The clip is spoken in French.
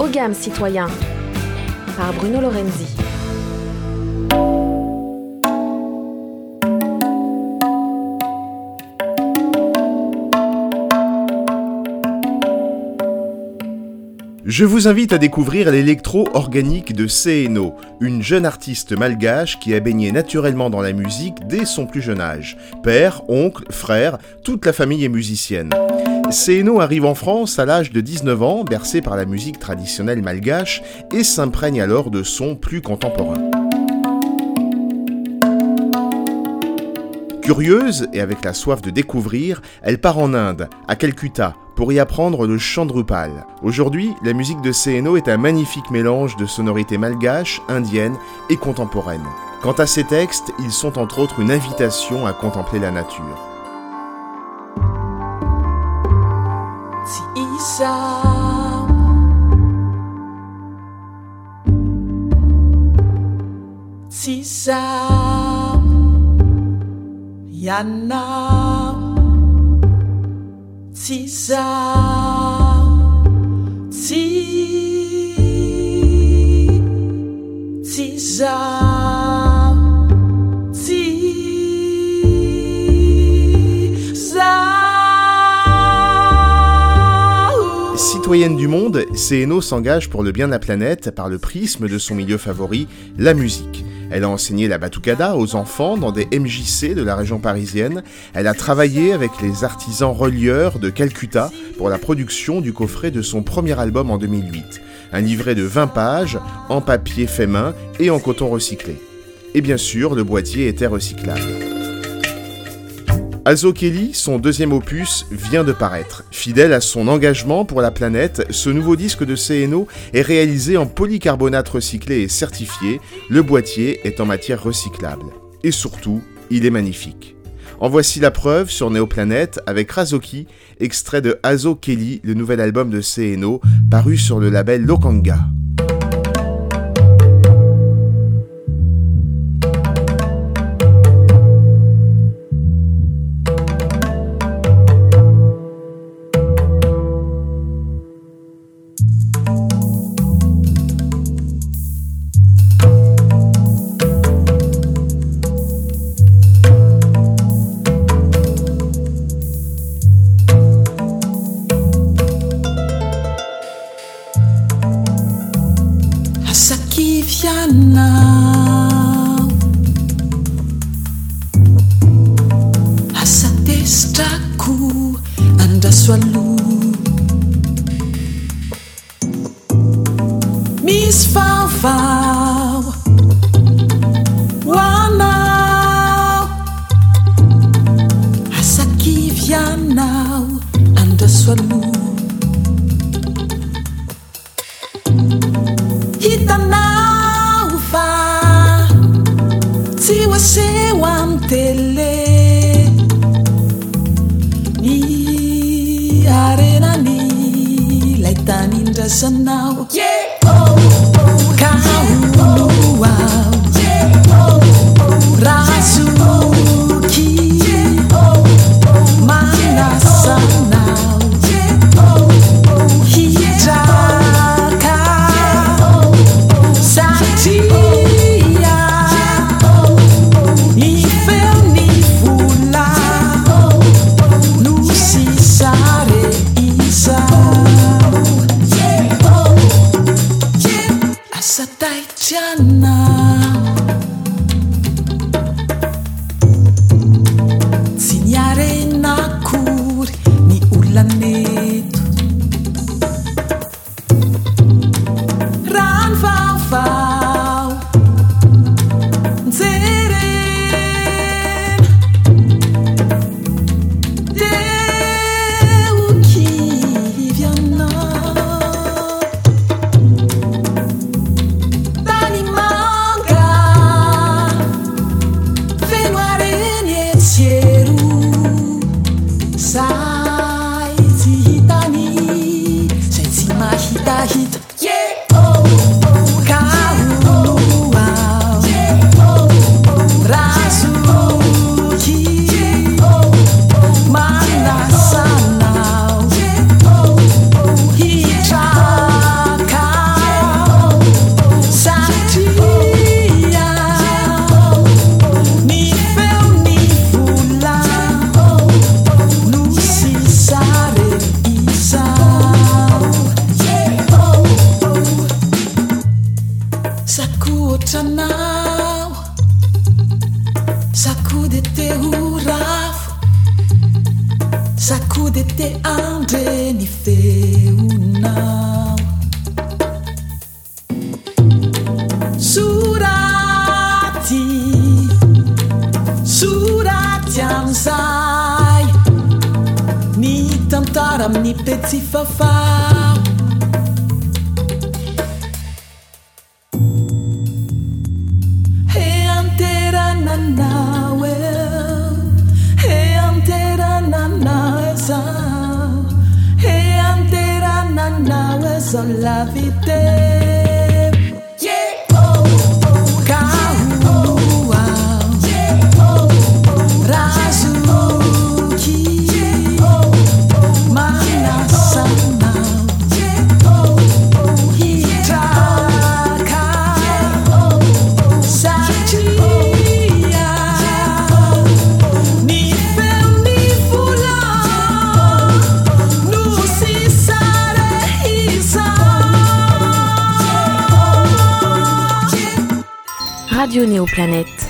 Ogam citoyen par Bruno Lorenzi. Je vous invite à découvrir l'électro organique de CNO, une jeune artiste malgache qui a baigné naturellement dans la musique dès son plus jeune âge. Père, oncle, frère, toute la famille est musicienne. CNO arrive en France à l'âge de 19 ans, bercé par la musique traditionnelle malgache, et s'imprègne alors de sons plus contemporains. Curieuse et avec la soif de découvrir, elle part en Inde, à Calcutta, pour y apprendre le chant Drupal. Aujourd'hui, la musique de CNO est un magnifique mélange de sonorités malgaches, indiennes et contemporaines. Quant à ses textes, ils sont entre autres une invitation à contempler la nature. sour. Si sour. Yana. Si. Citoyenne du monde, CNO s'engage pour le bien de la planète par le prisme de son milieu favori, la musique. Elle a enseigné la batucada aux enfants dans des MJC de la région parisienne. Elle a travaillé avec les artisans relieurs de Calcutta pour la production du coffret de son premier album en 2008. Un livret de 20 pages, en papier fait main et en coton recyclé. Et bien sûr, le boîtier était recyclable. Azo Kelly, son deuxième opus, vient de paraître. Fidèle à son engagement pour la planète, ce nouveau disque de CNO est réalisé en polycarbonate recyclé et certifié. Le boîtier est en matière recyclable. Et surtout, il est magnifique. En voici la preuve sur Néoplanète avec Razoki, extrait de Azo Kelly, le nouvel album de CNO, paru sur le label Lokanga. Miss Wana, Asaki Viana, Swalu. Hitanaufa, Tele. does now. Yeah. de te andre ny feonao soraty soraty amzay ny tantara amin'ny peti fafa la vite. Radio Néoplanète.